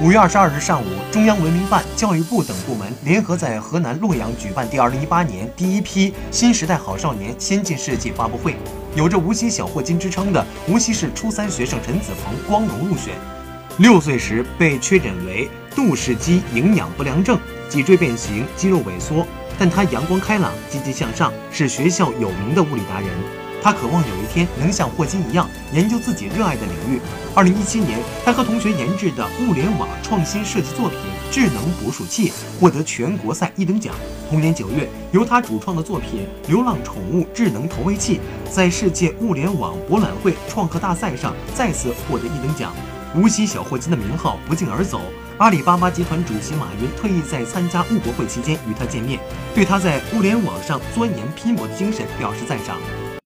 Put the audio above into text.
五月二十二日上午，中央文明办、教育部等部门联合在河南洛阳举办第二零一八年第一批新时代好少年先进事迹发布会。有着“无锡小霍金”之称的无锡市初三学生陈子鹏光荣入选。六岁时被确诊为杜氏肌营养不良症，脊椎变形，肌肉萎缩，但他阳光开朗，积极向上，是学校有名的物理达人。他渴望有一天能像霍金一样研究自己热爱的领域。二零一七年，他和同学研制的物联网创新设计作品“智能捕鼠器”获得全国赛一等奖。同年九月，由他主创的作品“流浪宠物智能投喂器”在世界物联网博览会创客大赛上再次获得一等奖。无锡小霍金的名号不胫而走。阿里巴巴集团主席马云特意在参加物博会期间与他见面，对他在物联网上钻研拼搏的精神表示赞赏。